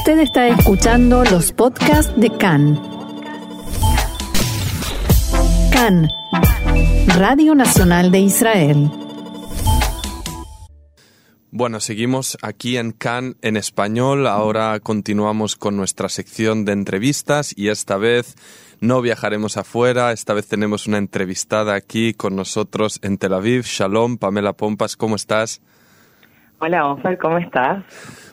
Usted está escuchando los podcasts de CAN. CAN, Radio Nacional de Israel. Bueno, seguimos aquí en CAN en español. Ahora continuamos con nuestra sección de entrevistas y esta vez no viajaremos afuera. Esta vez tenemos una entrevistada aquí con nosotros en Tel Aviv. Shalom, Pamela Pompas, ¿cómo estás? Hola, Ofer, ¿cómo estás?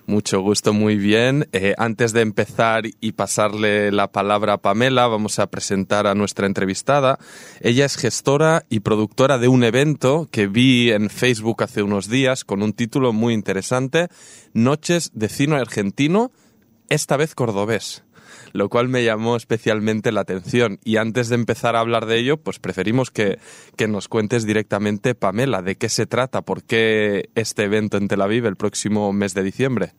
Mucho gusto, muy bien. Eh, antes de empezar y pasarle la palabra a Pamela, vamos a presentar a nuestra entrevistada. Ella es gestora y productora de un evento que vi en Facebook hace unos días con un título muy interesante, Noches de Cine Argentino, esta vez cordobés lo cual me llamó especialmente la atención. Y antes de empezar a hablar de ello, pues preferimos que, nos cuentes directamente, Pamela, de qué se trata, por qué este evento en Tel Aviv el próximo mes de diciembre.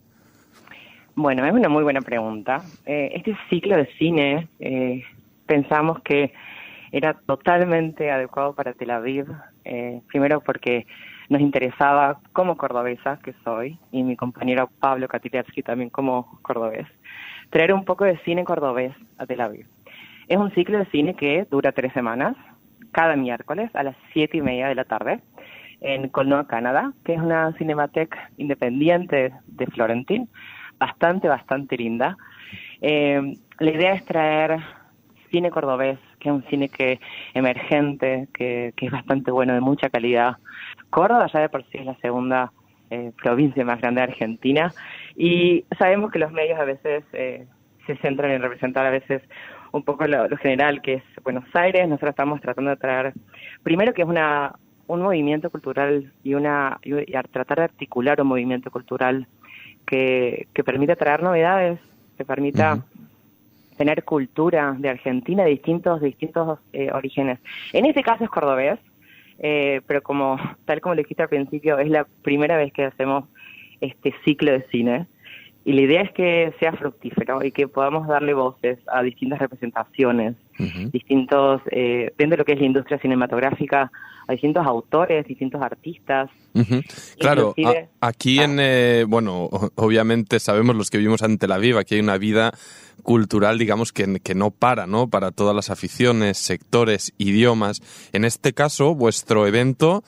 Bueno, es una muy buena pregunta. Eh, este ciclo de cine eh, pensamos que era totalmente adecuado para Tel Aviv, eh, primero porque nos interesaba como cordobesa que soy y mi compañero Pablo Katilevsky también como cordobés traer un poco de cine cordobés a Tel Aviv. Es un ciclo de cine que dura tres semanas, cada miércoles a las siete y media de la tarde, en Colnoa, Canadá, que es una cinemateca independiente de Florentín, bastante, bastante linda. Eh, la idea es traer cine cordobés, que es un cine que emergente, que, que es bastante bueno, de mucha calidad. Córdoba ya de por sí es la segunda eh, provincia más grande de Argentina y sabemos que los medios a veces eh, se centran en representar a veces un poco lo, general que es Buenos Aires. Nosotros estamos tratando de traer, primero que es una un movimiento cultural y una y, tratar de articular un movimiento cultural que, que permita traer novedades, que permita tener cultura de Argentina de distintos, de distintos eh, orígenes. En este caso es cordobés, eh, pero como tal como le dijiste al principio, es la primera vez que hacemos este ciclo de cine y la idea es que sea fructífero y que podamos darle voces a distintas representaciones, distintos, eh, dentro de lo que es la industria cinematográfica, a distintos autores, distintos artistas. Claro, aquí en, eh, bueno, obviamente sabemos los que vivimos en Tel Aviv, aquí hay una vida cultural, digamos, que, que no para, ¿no? Para todas las aficiones, sectores, idiomas. En este caso, vuestro evento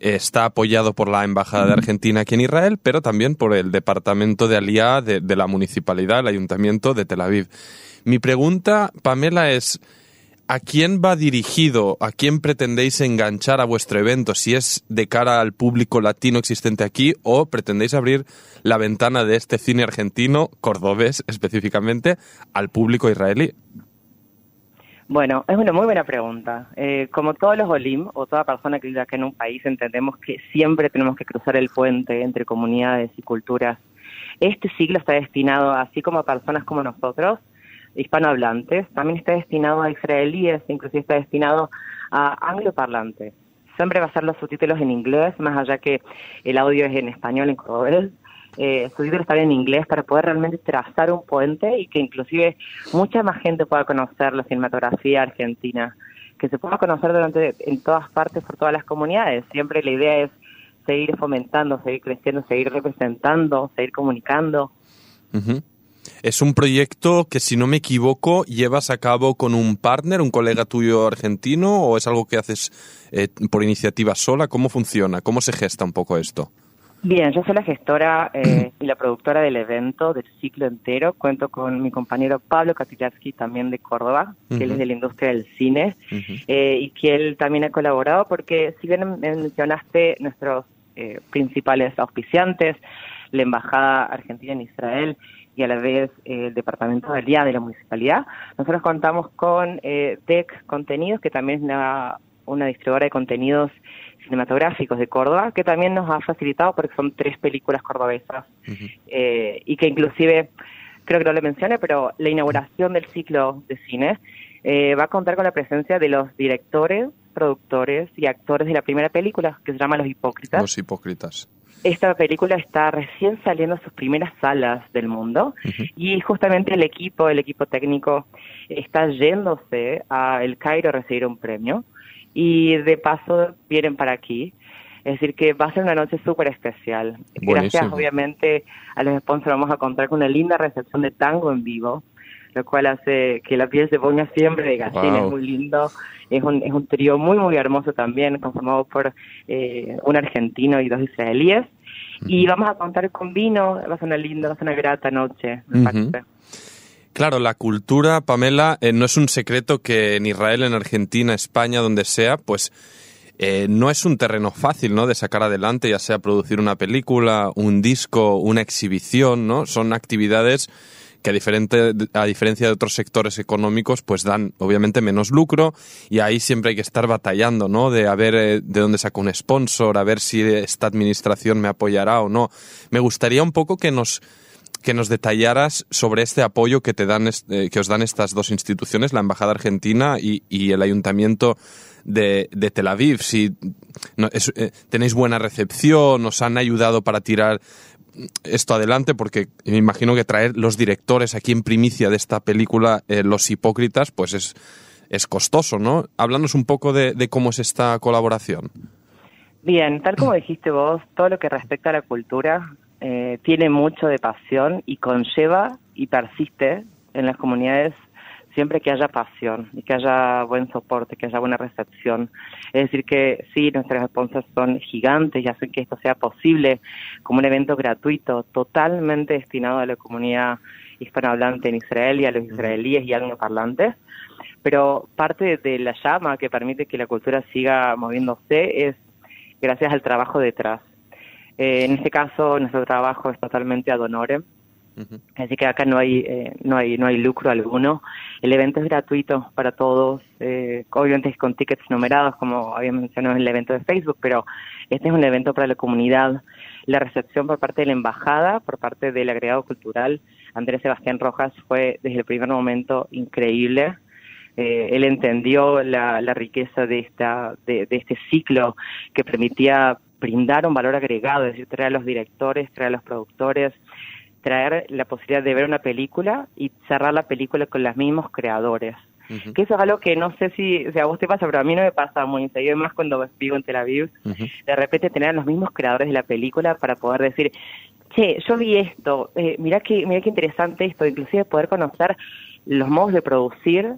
está apoyado por la Embajada de Argentina aquí en Israel, pero también por el Departamento de Aliá de, de la Municipalidad, el Ayuntamiento de Tel Aviv. Mi pregunta, Pamela, es ¿A quién va dirigido? ¿A quién pretendéis enganchar a vuestro evento? Si es de cara al público latino existente aquí o pretendéis abrir la ventana de este cine argentino, cordobés específicamente, al público israelí. Bueno, es una muy buena pregunta. Eh, como todos los Olim o toda persona que vive acá en un país, entendemos que siempre tenemos que cruzar el puente entre comunidades y culturas. Este siglo está destinado, así como a personas como nosotros, hispanohablantes, también está destinado a israelíes, inclusive está destinado a angloparlantes. Siempre va a ser los subtítulos en inglés, más allá que el audio es en español, en cordobés eh, subtítulos estar en inglés para poder realmente trazar un puente y que inclusive mucha más gente pueda conocer la cinematografía argentina, que se pueda conocer durante en todas partes por todas las comunidades. Siempre la idea es seguir fomentando, seguir creciendo, seguir representando, seguir comunicando. Es un proyecto que, si no me equivoco, llevas a cabo con un partner, un colega tuyo argentino, o es algo que haces eh, por iniciativa sola. ¿Cómo funciona? ¿Cómo se gesta un poco esto? Bien, yo soy la gestora eh, y la productora del evento, del ciclo entero. Cuento con mi compañero Pablo Katilatsky, también de Córdoba, que él es de la industria del cine, eh, y que él también ha colaborado porque, si bien mencionaste nuestros eh, principales auspiciantes, la Embajada Argentina en Israel y a la vez el Departamento de Alía de la Municipalidad, nosotros contamos con DEC Contenidos, que también es una, una distribuidora de contenidos cinematográficos de Córdoba, que también nos ha facilitado porque son tres películas cordobesas eh, y que inclusive, creo que no le mencioné, pero la inauguración del ciclo de cine eh, va a contar con la presencia de los directores, productores y actores de la primera película, que se llama Los Hipócritas. Los Hipócritas. Esta película está recién saliendo a sus primeras salas del mundo y justamente el equipo, el equipo técnico, está yéndose a El Cairo a recibir un premio y de paso vienen para aquí. Es decir, que va a ser una noche súper especial. Gracias, obviamente, a los sponsors vamos a contar con una linda recepción de tango en vivo, lo cual hace que la piel se ponga siempre de gallina, es muy lindo. Es un, es un trío muy, muy hermoso también, conformado por eh, un argentino y dos israelíes. Y vamos a contar con vino, va a ser una linda, va a ser una grata noche, me parece. Claro, la cultura, Pamela, eh, no es un secreto que en Israel, en Argentina, España, donde sea, pues eh, no es un terreno fácil, ¿no? De sacar adelante, ya sea producir una película, un disco, una exhibición, ¿no? Son actividades que a, diferente, a diferencia de otros sectores económicos, pues dan obviamente menos lucro y ahí siempre hay que estar batallando, ¿no? De a ver eh, de dónde saco un sponsor, a ver si esta administración me apoyará o no. Me gustaría un poco que nos que nos detallaras sobre este apoyo que te dan eh, que os dan estas dos instituciones, la embajada argentina y, el ayuntamiento de, Tel Aviv. Si eh, tenéis buena recepción, os han ayudado para tirar esto adelante porque me imagino que traer los directores aquí en primicia de esta película, eh, Los Hipócritas, pues es, es costoso, ¿no? Háblanos un poco de, de, cómo es esta colaboración. Bien, tal como dijiste vos, todo lo que respecta a la cultura eh, tiene mucho de pasión y conlleva y persiste en las comunidades siempre que haya pasión y que haya buen soporte, que haya buena recepción. Es decir, que sí, nuestras sponsors son gigantes y hacen que esto sea posible como un evento gratuito, totalmente destinado a la comunidad hispanohablante en Israel y a los israelíes y angloparlantes. Pero parte de la llama que permite que la cultura siga moviéndose es gracias al trabajo detrás. Eh, en este caso, nuestro trabajo es totalmente ad honorem Así que acá no hay, eh, no hay, no hay lucro alguno. El evento es gratuito para todos, eh, obviamente con tickets numerados, como había mencionado en el evento de Facebook, pero este es un evento para la comunidad. La recepción por parte de la embajada, por parte del agregado cultural, Andrés Sebastián Rojas, fue desde el primer momento increíble. Eh, él entendió la, riqueza de, esta, de, de este ciclo que permitía brindar un valor agregado, es decir, traer a los directores, traer a los productores, traer la posibilidad de ver una película y cerrar la película con los mismos creadores. Que eso es algo que no sé si, o sea, a vos te pasa, pero a mí no me pasa muy seguido, más cuando vivo en Tel Aviv, de repente tener a los mismos creadores de la película para poder decir, che, yo vi esto, eh, mira qué, mira qué interesante esto, inclusive poder conocer los modos de producir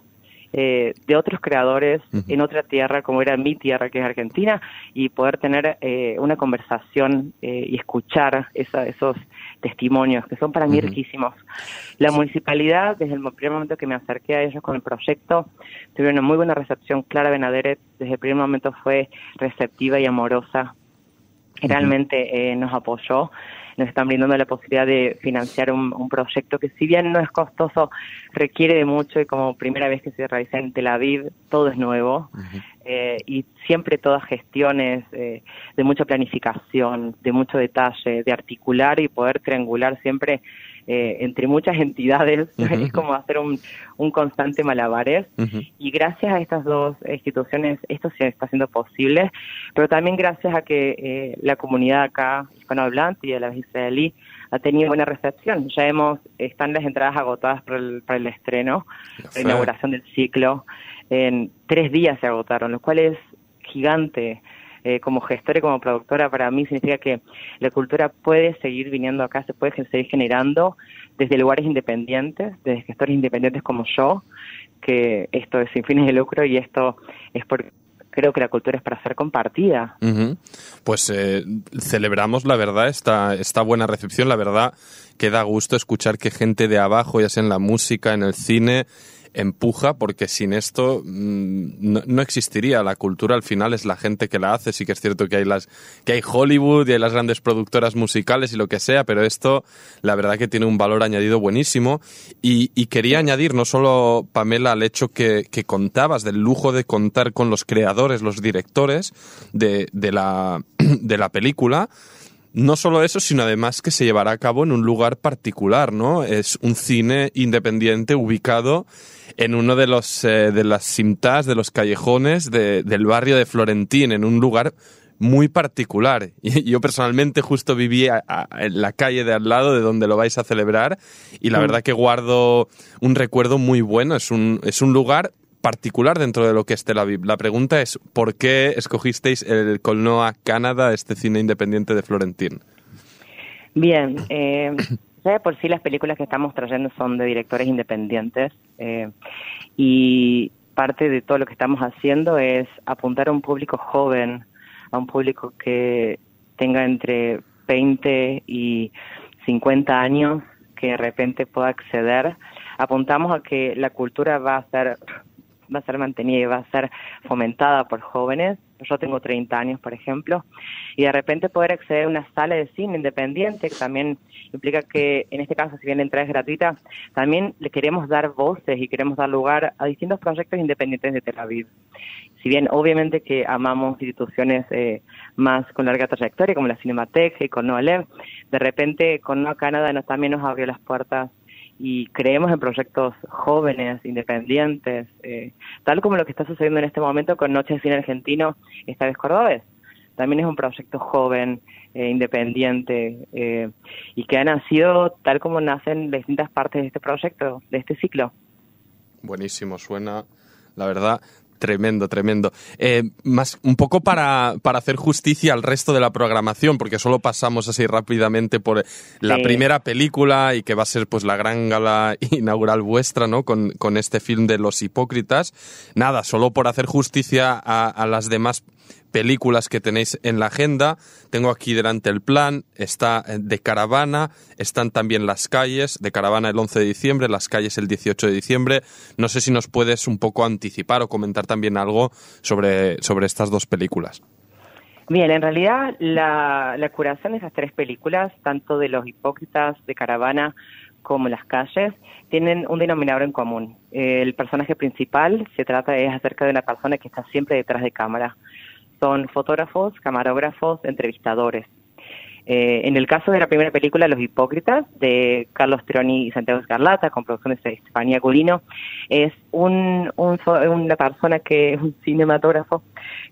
eh, de otros creadores en otra tierra, como era mi tierra, que es Argentina, y poder tener eh, una conversación eh, y escuchar esa, esos testimonios, que son para mí riquísimos. La municipalidad, desde el primer momento que me acerqué a ellos con el proyecto, tuvieron una muy buena recepción. Clara Benaderet, desde el primer momento fue receptiva y amorosa. Realmente nos apoyó nos están brindando la posibilidad de financiar un, proyecto que si bien no es costoso, requiere de mucho y como primera vez que se realiza en Tel Aviv, todo es nuevo eh, y siempre todas gestiones eh, de mucha planificación, de mucho detalle, de articular y poder triangular siempre eh, entre muchas entidades, es como hacer un, un constante malabares. Y gracias a estas dos instituciones esto se está haciendo posible, pero también gracias a que eh, la comunidad acá hispanohablante y de la israelí ha tenido buena recepción. Ya hemos, están las entradas agotadas para el, para el estreno, la inauguración del ciclo. En tres días se agotaron, lo cual es gigante. Eh, como gestora y como productora, para mí significa que la cultura puede seguir viniendo acá, se puede seguir generando desde lugares independientes, desde gestores independientes como yo, que esto es sin fines de lucro y esto es porque creo que la cultura es para ser compartida. Pues eh, celebramos, la verdad, esta, esta buena recepción. La verdad que da gusto escuchar que gente de abajo, ya sea en la música, en el cine, empuja porque sin esto mm, no, existiría. La cultura al final es la gente que la hace. Sí que es cierto que hay las que hay Hollywood y hay las grandes productoras musicales y lo que sea pero esto la verdad que tiene un valor añadido buenísimo. Y, quería añadir no solo Pamela al hecho que, contabas del lujo de contar con los creadores los directores de, de la de la película no solo eso, sino además que se llevará a cabo en un lugar particular, ¿no? Es un cine independiente ubicado en uno de los eh, de las simtas, de los callejones del barrio de Florentín, en un lugar muy particular. Y yo personalmente justo viví en la calle de al lado de donde lo vais a celebrar y la mm. verdad que guardo un recuerdo muy bueno. Es un, es un lugar particular dentro de lo que es Tel Aviv. La pregunta es, ¿por qué escogisteis el Colnoa Canadá, este cine independiente de Florentín? Bien, eh, ya por sí las películas que estamos trayendo son de directores independientes eh, y parte de todo lo que estamos haciendo es apuntar a un público joven, a un público que tenga entre 20 y 50 años, que de repente pueda acceder. Apuntamos a que la cultura va a ser va a ser mantenida y va a ser fomentada por jóvenes. Yo tengo 30 años, por ejemplo, y de repente poder acceder a una sala de cine independiente, que también implica que, en este caso, si bien la entrada es gratuita, también le queremos dar voces y queremos dar lugar a distintos proyectos independientes de Tel Aviv. Si bien, obviamente, que amamos instituciones eh, más con larga trayectoria, como la Cinemateca y con Noalev, de repente con Noa Canadá nos, también nos abrió las puertas y creemos en proyectos jóvenes, independientes, eh, tal como lo que está sucediendo en este momento con Noche de Cine Argentino, esta vez Cordobés. También es un proyecto joven, eh, independiente, eh, y que ha nacido tal como nacen distintas partes de este proyecto, de este ciclo. Buenísimo, suena, la verdad, Tremendo, tremendo. Eh, más, un poco para, para, hacer justicia al resto de la programación, porque solo pasamos así rápidamente por la primera película y que va a ser pues la gran gala inaugural vuestra, ¿no? Con, con este film de Los Hipócritas. Nada, solo por hacer justicia a, a las demás películas que tenéis en la agenda. Tengo aquí delante el plan, está eh, de caravana, están también las calles, de caravana el 11 de diciembre, las calles el 18 de diciembre. No sé si nos puedes un poco anticipar o comentar también algo sobre, sobre estas dos películas. Bien, en realidad la, la curación de esas tres películas, tanto de los hipócritas, de caravana, como las calles, tienen un denominador en común. El personaje principal se trata es acerca de una persona que está siempre detrás de cámara son fotógrafos, camarógrafos, entrevistadores. Eh, en el caso de la primera película, Los Hipócritas, de Carlos Troni y Santiago Escarlata, con producciones de Estefanía Culino, es un, una persona que es un cinematógrafo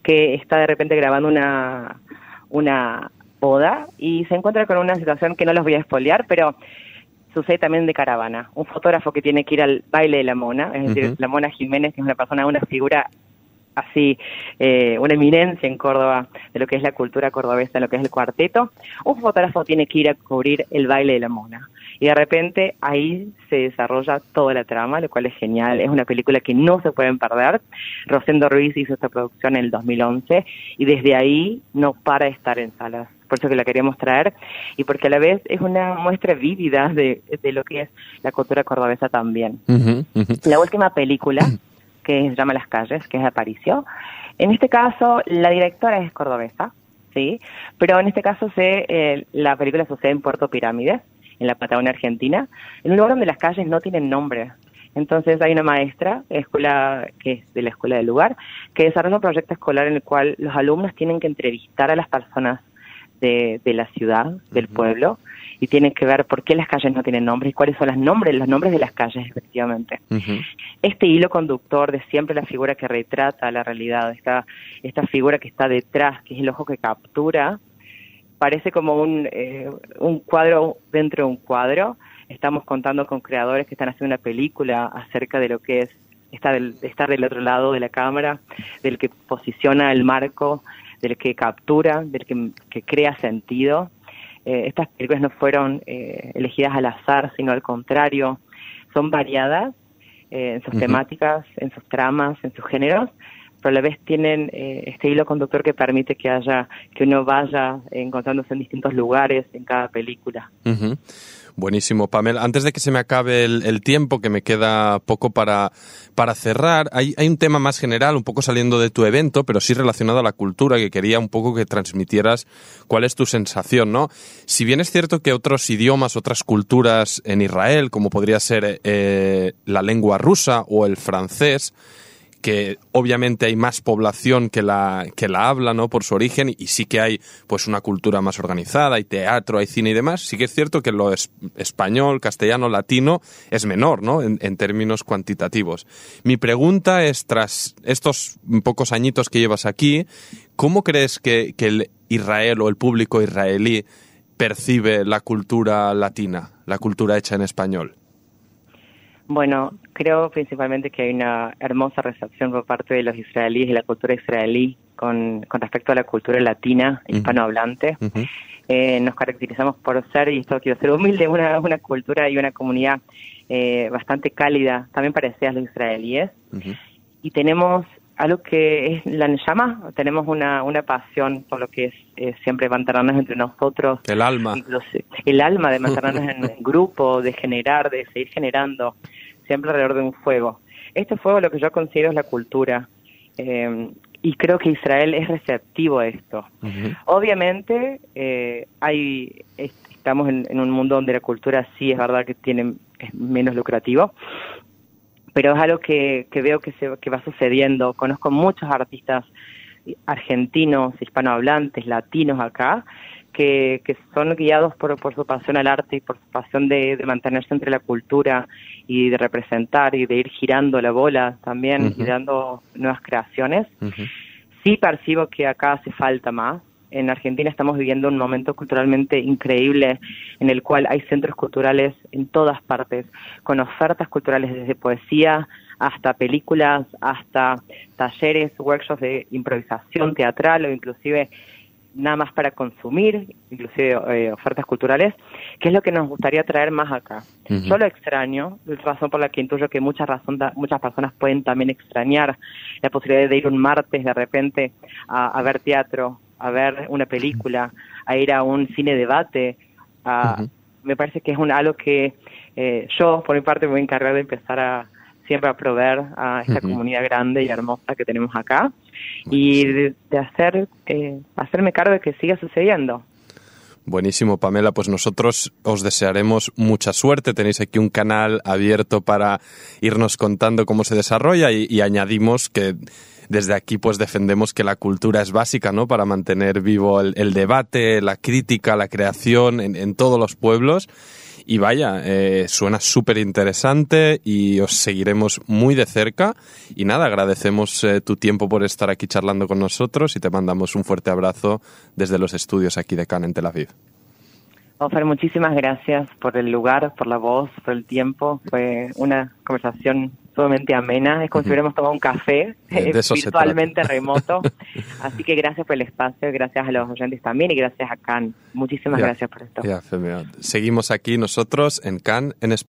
que está de repente grabando una, una boda y se encuentra con una situación que no los voy a espolear, pero sucede también de caravana. Un fotógrafo que tiene que ir al baile de la mona, es decir, la mona Jiménez, que es una persona, una figura así eh, una eminencia en Córdoba de lo que es la cultura cordobesa, de lo que es el cuarteto, un fotógrafo tiene que ir a cubrir el baile de la mona. Y de repente ahí se desarrolla toda la trama, lo cual es genial. Es una película que no se pueden perder. Rosendo Ruiz hizo esta producción en el 2011 y desde ahí no para de estar en salas. Por eso que la queríamos traer y porque a la vez es una muestra vívida de, lo que es la cultura cordobesa también. La última película que se llama Las Calles, que es de Aparicio. En este caso, la directora es cordobesa, ¿sí? Pero en este caso se, eh, la película sucede en Puerto Pirámides, en la Patagonia Argentina, en un lugar donde las calles no tienen nombre. Entonces hay una maestra escuela que es de la escuela del lugar que desarrolla un proyecto escolar en el cual los alumnos tienen que entrevistar a las personas de, de la ciudad, del pueblo, y tiene que ver por qué las calles no tienen nombres y cuáles son los nombres, los nombres de las calles, efectivamente. Este hilo conductor de siempre la figura que retrata la realidad, esta, esta figura que está detrás, que es el ojo que captura, parece como un, eh, un cuadro dentro de un cuadro. Estamos contando con creadores que están haciendo una película acerca de lo que es estar del, estar del otro lado de la cámara, del que posiciona el marco, del que captura, del que, que crea sentido. Eh, estas películas no fueron eh, elegidas al azar, sino al contrario, son variadas eh, en sus temáticas, en sus tramas, en sus géneros, pero a la vez tienen este hilo conductor que permite que haya, que uno vaya encontrándose en distintos lugares en cada película. Buenísimo, Pamela. Antes de que se me acabe el, tiempo, que me queda poco para, para cerrar, hay, hay, un tema más general, un poco saliendo de tu evento, pero sí relacionado a la cultura, que quería un poco que transmitieras cuál es tu sensación, ¿no? Si bien es cierto que otros idiomas, otras culturas en Israel, como podría ser eh, la lengua rusa o el francés, que obviamente hay más población que la, que la habla, ¿no? Por su origen, y sí que hay pues una cultura más organizada, hay teatro, hay cine y demás. Sí que es cierto que lo español, castellano, latino es menor, ¿no? En, términos cuantitativos. Mi pregunta es, tras estos pocos añitos que llevas aquí, ¿cómo crees que, que el Israel o el público israelí percibe la cultura latina, la cultura hecha en español? Bueno, creo principalmente que hay una hermosa recepción por parte de los israelíes y la cultura israelí con, con respecto a la cultura latina, hispanohablante. eh, nos caracterizamos por ser, y esto quiero ser humilde, una, una cultura y una comunidad eh, bastante cálida, también parecida a los israelíes. Y tenemos algo que es la llama, tenemos una, una pasión por lo que es eh, siempre mantenernos entre nosotros. El alma. el alma de mantenernos en, grupo, de generar, de seguir generando, siempre alrededor de un fuego. Este fuego lo que yo considero es la cultura. Eh, y creo que Israel es receptivo a esto. Obviamente, eh, hay estamos en, un mundo donde la cultura sí es verdad que tiene es menos lucrativo, pero es algo que, que veo que, se, que va sucediendo. Conozco muchos artistas argentinos, hispanohablantes, latinos acá, que, que son guiados por, por su pasión al arte y por su pasión de, mantenerse entre la cultura y de representar y de ir girando la bola también y dando nuevas creaciones. Sí percibo que acá hace falta más, en Argentina estamos viviendo un momento culturalmente increíble en el cual hay centros culturales en todas partes, con ofertas culturales desde poesía hasta películas, hasta talleres, workshops de improvisación teatral o inclusive nada más para consumir, inclusive eh, ofertas culturales, que es lo que nos gustaría traer más acá. Yo lo extraño, razón por la que intuyo que muchas, razón, muchas personas pueden también extrañar la posibilidad de ir un martes de repente a ver teatro a ver una película, a ir a un cine debate. Me parece que es un, algo que eh, yo, por mi parte, me voy a encargar de empezar a siempre a proveer a esta comunidad grande y hermosa que tenemos acá y de, hacer eh, hacerme cargo de que siga sucediendo. Buenísimo, Pamela. Pues nosotros os desearemos mucha suerte. Tenéis aquí un canal abierto para irnos contando cómo se desarrolla y añadimos que desde aquí pues defendemos que la cultura es básica, ¿no? Para mantener vivo el, debate, la crítica, la creación en, todos los pueblos. Y vaya, eh, suena súper interesante y os seguiremos muy de cerca. Y nada, agradecemos eh, tu tiempo por estar aquí charlando con nosotros y te mandamos un fuerte abrazo desde los estudios aquí de Cannes en Tel Aviv. Ofer, muchísimas gracias por el lugar, por la voz, por el tiempo. Fue una conversación sumamente amena. Es como si hubiéramos tomado un café eh, virtualmente remoto. Así que gracias por el espacio, gracias a los oyentes también y gracias a Can. Muchísimas gracias por esto. Seguimos aquí nosotros en Can en español.